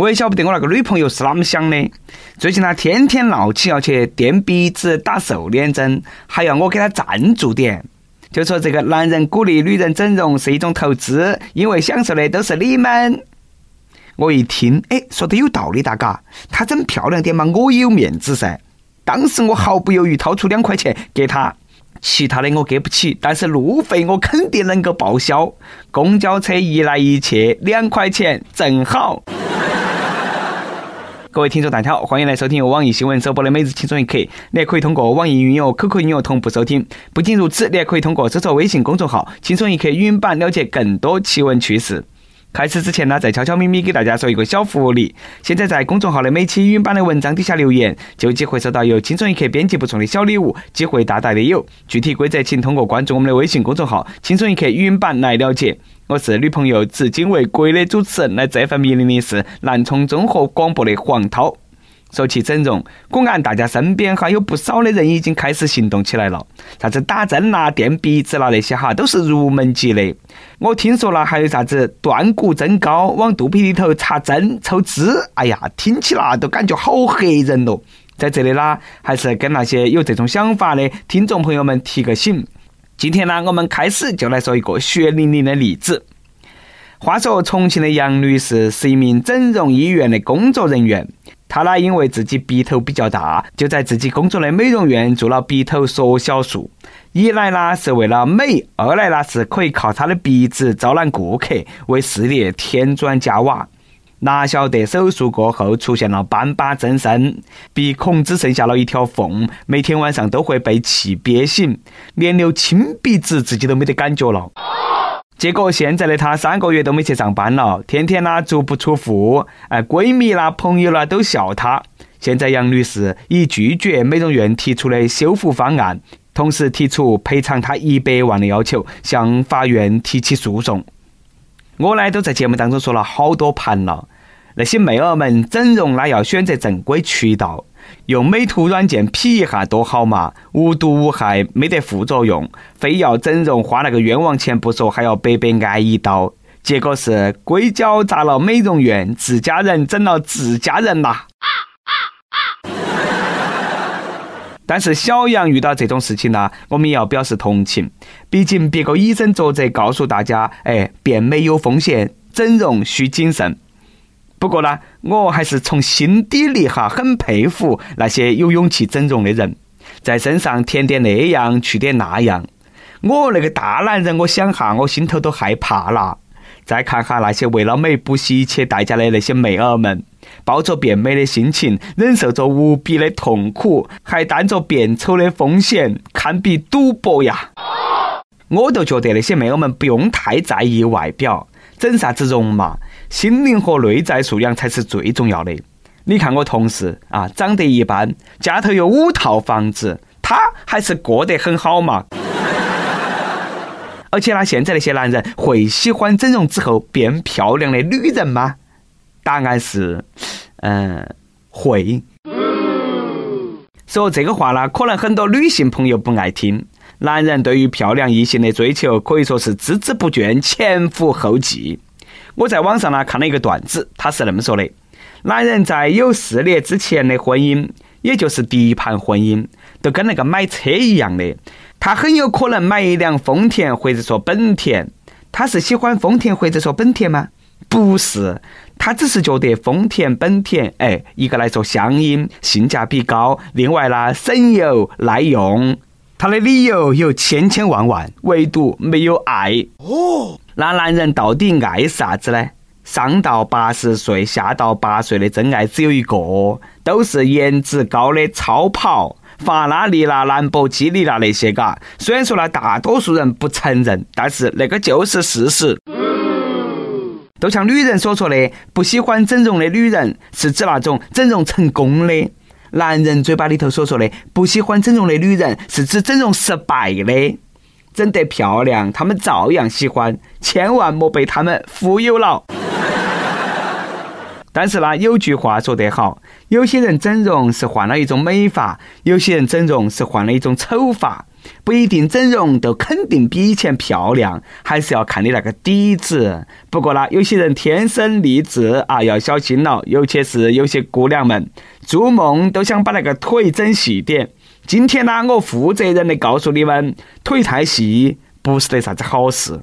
我也晓不得我那个女朋友是啷么想的。最近她天天闹起要去垫鼻子、打瘦脸针，还要我给她赞助点。就说这个男人鼓励女人整容是一种投资，因为享受的都是你们。我一听，哎，说的有道理，大哥，她整漂亮点嘛，我也有面子噻。当时我毫不犹豫掏出两块钱给她。其他的我给不起，但是路费我肯定能够报销。公交车一来一去两块钱正好。各位听众大家好，欢迎来收听由网易新闻首播的每日轻松一刻。你也可以通过网易云音乐、QQ 音乐同步收听。不仅如此，你还可以通过搜索微信公众号“轻松一刻”语音版了解更多奇闻趣事。开始之前呢，再悄悄咪咪给大家说一个小福利。现在在公众号的每期语音版的文章底下留言，就有机会收到由轻松一刻编辑部送的小礼物，机会大大的有。具体规则请通过关注我们的微信公众号“轻松一刻语音版”来了解。我是女朋友至今未归的主持人，来这份迷离的是南充综合广播的黄涛。说起整容，果然大家身边哈有不少的人已经开始行动起来了。啥子打针啦、垫鼻子啦那些哈，都是入门级的。我听说了，还有啥子断骨增高、往肚皮里头插针抽脂，哎呀，听起来都感觉好吓人咯。在这里啦，还是跟那些有这种想法的听众朋友们提个醒。今天呢，我们开始就来说一个血淋淋的例子。话说，重庆的杨女士是一名整容医院的工作人员。她呢，因为自己鼻头比较大，就在自己工作的美容院做了鼻头缩小术。一来呢是为了美，二来呢是可以靠她的鼻子招揽顾客，为事业添砖加瓦。哪晓得手术过后出现了斑疤增生，鼻孔只剩下了一条缝，每天晚上都会被气憋醒，连流清鼻子自己都没得感觉了。结果现在的她三个月都没去上班了，天天呢足不出户，哎，闺蜜啦、朋友啦都笑她。现在杨女士已拒绝美容院提出的修复方案，同时提出赔偿她一百万的要求，向法院提起诉讼。我呢都在节目当中说了好多盘了，那些妹儿们整容那要选择正规渠道。用美图软件 P 一下多好嘛，无毒无害，没得副作用。非要整容花那个冤枉钱不说，还要白白挨一刀。结果是硅胶砸了美容院，自家人整了自家人呐。但是小杨遇到这种事情呢，我们也要表示同情。毕竟别个以身作则，告诉大家，哎，变美有风险，整容需谨慎。不过呢，我还是从心底里哈很佩服那些有勇气整容的人，在身上填点那样去点那样。我那个大男人，我想哈，我心头都害怕了。再看哈那些为了美不惜一切代价的那些妹儿们，抱着变美的心情，忍受着无比的痛苦，还担着变丑的风险，堪比赌博呀！我都觉得那些妹儿们不用太在意外表，整啥子容嘛。心灵和内在素养才是最重要的。你看我同事啊，长得一般，家头有五套房子，他还是过得很好嘛。而且呢，现在那些男人会喜欢整容之后变漂亮的女人吗？答案是，嗯，会。说这个话呢，可能很多女性朋友不爱听。男人对于漂亮异性的追求可以说是孜孜不倦，前赴后继。我在网上呢看了一个段子，他是那么说的：男人在有事业之前的婚姻，也就是第一盘婚姻，都跟那个买车一样的，他很有可能买一辆丰田或者说本田。他是喜欢丰田或者说本田吗？不是，他只是觉得丰田、本田，哎，一个来说相应，性价比高，另外呢省油耐用。他的理由有千千万万，唯独没有爱。哦。那男人到底爱啥子呢？上到八十岁，下到八岁的真爱只有一个，都是颜值高的超跑，法拉利啦、兰博基尼啦那些嘎。虽然说呢，大多数人不承认，但是那个就是事实。都像女人所说的，不喜欢整容的女人，是指那种整容成功的；男人嘴巴里头所说的，不喜欢整容的女人，是指整容失败的。整得漂亮，他们照样喜欢，千万莫被他们忽悠了。但是呢，有句话说得好，有些人整容是换了一种美发，有些人整容是换了一种丑发。不一定整容都肯定比以前漂亮，还是要看你那个底子。不过呢，有些人天生丽质啊，要小心了，尤其是有些姑娘们，做梦都想把那个腿整细点。今天呢，我负责任的告诉你们，腿太细不是得啥子好事。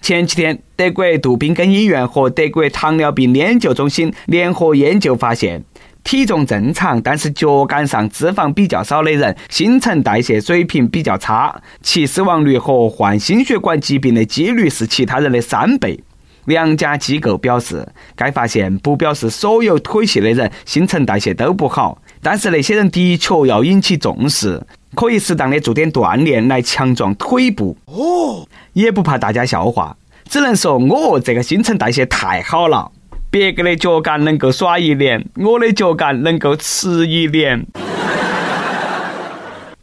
前几天，德国杜宾根医院和德国糖尿病研究中心联合研究发现，体重正常但是脚杆上脂肪比较少的人，新陈代谢水平比较差，其死亡率和患心血管疾病的几率是其他人的三倍。两家机构表示，该发现不表示所有腿细的人新陈代谢都不好，但是那些人的确要引起重视。可以适当的做点锻炼来强壮腿部哦，也不怕大家笑话，只能说我这个新陈代谢太好了，别个的脚杆能够耍一年，我的脚杆能够吃一年。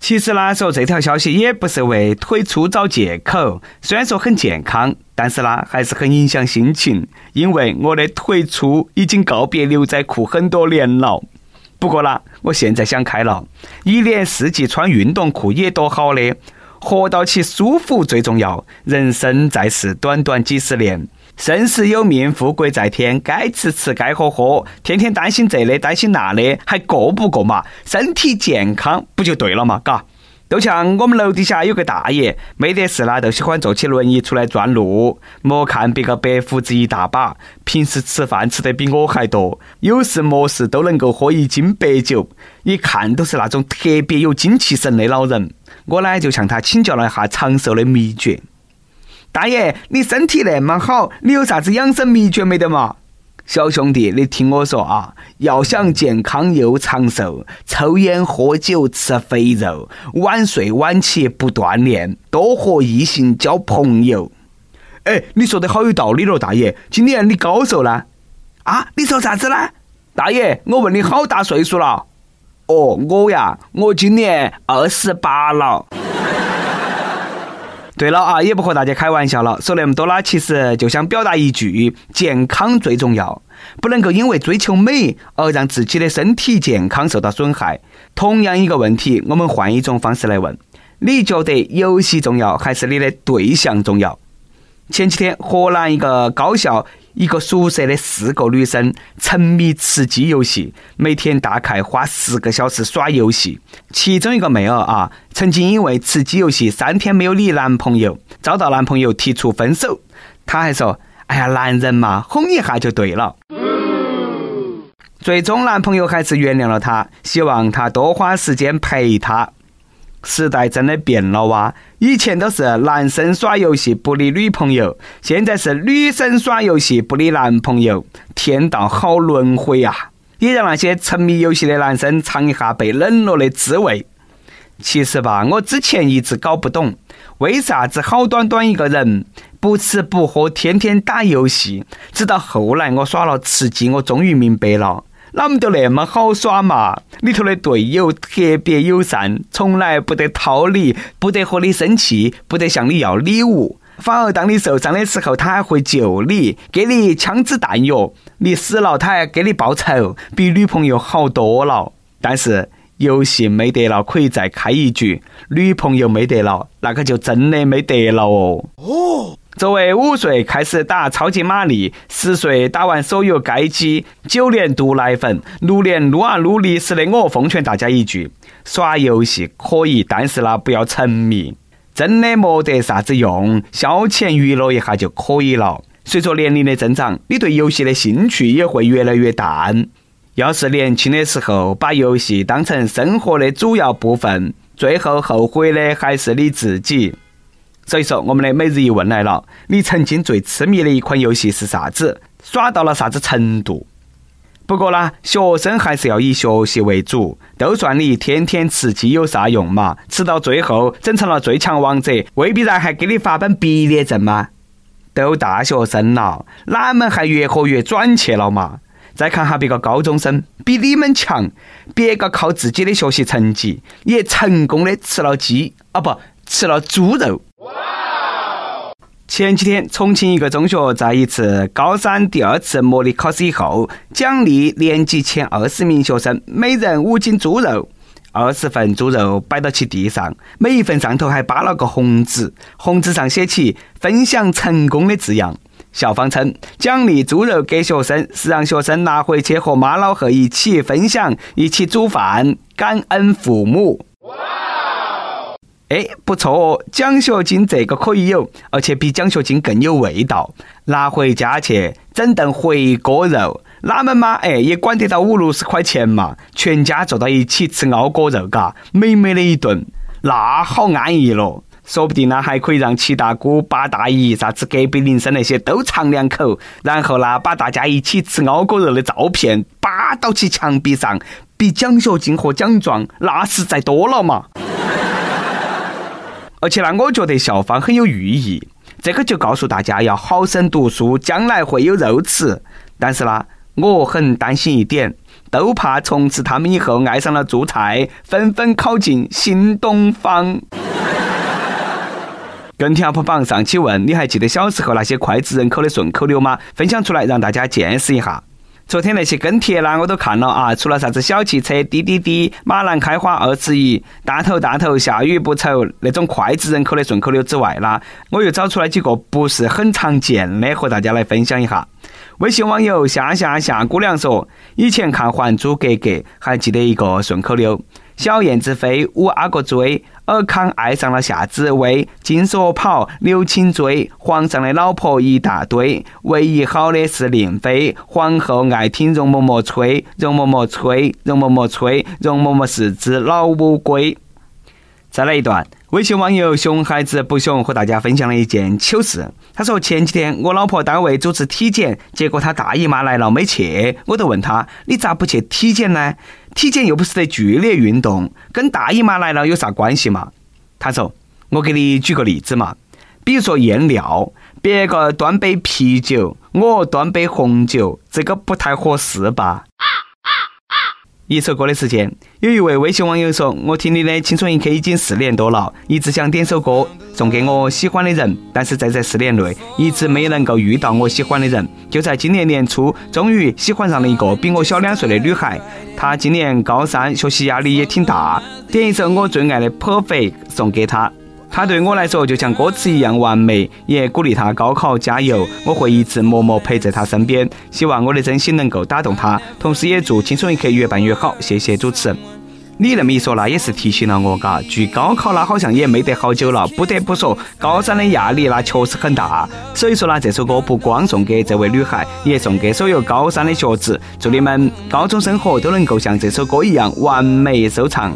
其实呢，说这条消息也不是为腿粗找借口，虽然说很健康，但是呢，还是很影响心情，因为我的腿粗已经告别牛仔裤很多年了。不过啦，我现在想开了，一年四季穿运动裤也多好的，活到起舒服最重要。人生在世，短短几十年，生死有命，富贵在天，该吃吃，该喝喝，天天担心这的，担心那的，还过不过嘛？身体健康不就对了嘛？嘎。都像我们楼底下有个大爷，没得事啦，就喜欢坐起轮椅出来转路。莫看别个白胡子一大把，平时吃饭吃得比我还多，有事没事都能够喝一斤白酒，一看都是那种特别有精气神的老人。我呢就向他请教了一下长寿的秘诀。大爷，你身体那么好，你有啥子养生秘诀没得嘛？小兄弟，你听我说啊，要想健康又长寿，抽烟喝酒吃肥肉，晚睡晚起不锻炼，多和异性交朋友。哎，你说的好有道理咯，大爷。今年你高寿呢？啊，你说啥子呢？大爷，我问你好大岁数了？哦，我呀，我今年二十八了。对了啊，也不和大家开玩笑了，说那么多啦，其实就想表达一句：健康最重要，不能够因为追求美而让自己的身体健康受到损害。同样一个问题，我们换一种方式来问：你觉得游戏重要，还是你的对象重要？前几天，河南一个高校。一个宿舍的四个女生沉迷吃鸡游戏，每天大概花十个小时耍游戏。其中一个妹儿啊，曾经因为吃鸡游戏三天没有理男朋友，遭到男朋友提出分手。她还说：“哎呀，男人嘛，哄一下就对了。”最终，男朋友还是原谅了她，希望她多花时间陪她。时代真的变了哇！以前都是男生耍游戏不理女朋友，现在是女生耍游戏不理男朋友，天道好轮回啊！也让那些沉迷游戏的男生尝一下被冷落的滋味。其实吧，我之前一直搞不懂，为啥子好端端一个人不吃不喝，天天打游戏，直到后来我耍了吃鸡，我终于明白了。哪么都那么好耍嘛！里头的队友特别友善，从来不得掏你，不得和你生气，不得向你要礼物。反而当你受伤的时候，他还会救你，给你枪支弹药。你死了，他还给你报仇，比女朋友好多了。但是游戏没得了，可以再开一局；女朋友没得了，那可就真的没得了哦。哦。作为五岁开始打超级玛丽，十岁打完所有街机，九年毒奶粉，六年撸啊撸历史的我，奉劝大家一句：耍游戏可以，但是呢不要沉迷，真的没得啥子用，消遣娱乐一下就可以了。随着年龄的增长，你对游戏的兴趣也会越来越淡。要是年轻的时候把游戏当成生活的主要部分，最后后悔的还是你自己。所以说，我们的每日一问来了：你曾经最痴迷的一款游戏是啥子？耍到了啥子程度？不过呢，学生还是要以学习为主。都算你天天吃鸡有啥用嘛？吃到最后整成了最强王者，未必然还给你发本毕业证吗？都大学生了，哪们还越活越转去了嘛？再看哈别个高中生，比你们强，别个靠自己的学习成绩也成功的吃了鸡啊，不吃了猪肉。前几天，重庆一个中学在一次高三第二次模拟考试以后，奖励年级前二十名学生每人五斤猪肉。二十份猪肉摆到其地上，每一份上头还扒了个红纸，红纸上写起“分享成功”的字样。校方称，奖励猪肉给学生，是让学生拿回去和妈老汉一起分享，一起煮饭，感恩父母。哎，不错哦，奖学金这个可以有，而且比奖学金更有味道。拿回家去整顿回锅肉，哪们嘛？哎，也管得到五六十块钱嘛？全家坐到一起吃熬锅肉，嘎，美美的一顿，那好安逸咯。说不定呢，还可以让七大姑八大姨、啥子隔壁邻舍那些都尝两口，然后呢，把大家一起吃熬锅肉的照片扒到起墙壁上，比奖学金和奖状那实在多了嘛。而且呢，我觉得校方很有寓意，这个就告诉大家要好生读书，将来会有肉吃。但是呢，我很担心一点，都怕从此他们以后爱上了做菜，纷纷考进新东方。跟帖 UP 榜上期问：你还记得小时候那些脍炙人口的顺口溜吗？分享出来让大家见识一下。昨天那些跟帖啦，我都看了啊。除了啥子小汽车滴滴滴、马兰开花二十一、大头大头下雨不愁那种脍炙人口的顺口溜之外啦，我又找出来几个不是很常见的，和大家来分享一下。微信网友夏夏夏姑娘说：以前看《还珠格格》，还记得一个顺口溜。小燕子飞，五阿哥追，尔康爱上了夏紫薇，金锁跑，刘青追，皇上的老婆一大堆，唯一好的是令妃，皇后爱听容嬷嬷吹，容嬷嬷吹，容嬷嬷吹，容嬷嬷是只老乌龟。再来一段。微信网友熊孩子不熊和大家分享了一件糗事。他说前几天我老婆单位组织体检，结果她大姨妈来了没去，我就问他你咋不去体检呢？体检又不是得剧烈运动，跟大姨妈来了有啥关系嘛？他说我给你举个例子嘛，比如说验尿，别个端杯啤酒，我端杯红酒，这个不太合适吧？一首歌的时间，有一位微信网友说：“我听你的《青春一刻》已经四年多了，一直想点首歌送给我喜欢的人，但是在这四年内一直没能够遇到我喜欢的人。就在今年年初，终于喜欢上了一个比我小两岁的女孩。她今年高三，学习压力也挺大，点一首我最爱的《Perfect》送给她。”他对我来说就像歌词一样完美，也鼓励他高考加油。我会一直默默陪在他身边，希望我的真心能够打动他，同时也祝《青春一刻》越办越好。谢谢主持人。你那么一说，那也是提醒了我，嘎。距高考那好像也没得好久了，不得不说，高三的压力那确实很大。所以说呢，这首歌不光送给这位女孩，也送给所有高三的学子，祝你们高中生活都能够像这首歌一样完美收场。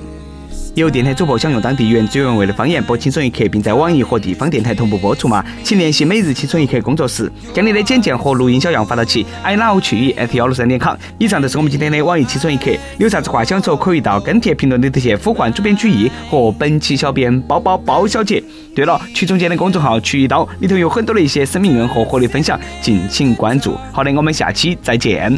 有电台主播想用当地原汁原味的方言播《青春一刻》，并在网易和地方电台同步播出吗？请联系每日《青春一刻》工作室，将你的简介和录音小样发到其 i love 去语 at 幺六三点 com。以上就是我们今天的网易《青春一刻》，有啥子话想说，可以到跟帖评论里头去呼唤主编曲艺和本期小编包包包小姐。对了，曲总监的公众号“曲一刀”里头有很多的一些生命润和活力分享，敬请关注。好的，我们下期再见。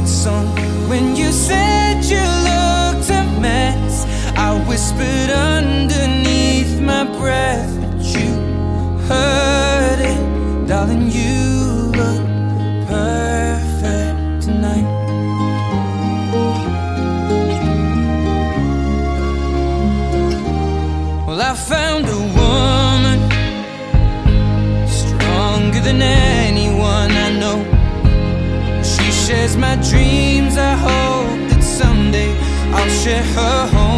Favorite song. When you said you looked a mess I whispered underneath my breath But you heard my dreams. I hope that someday I'll share her home.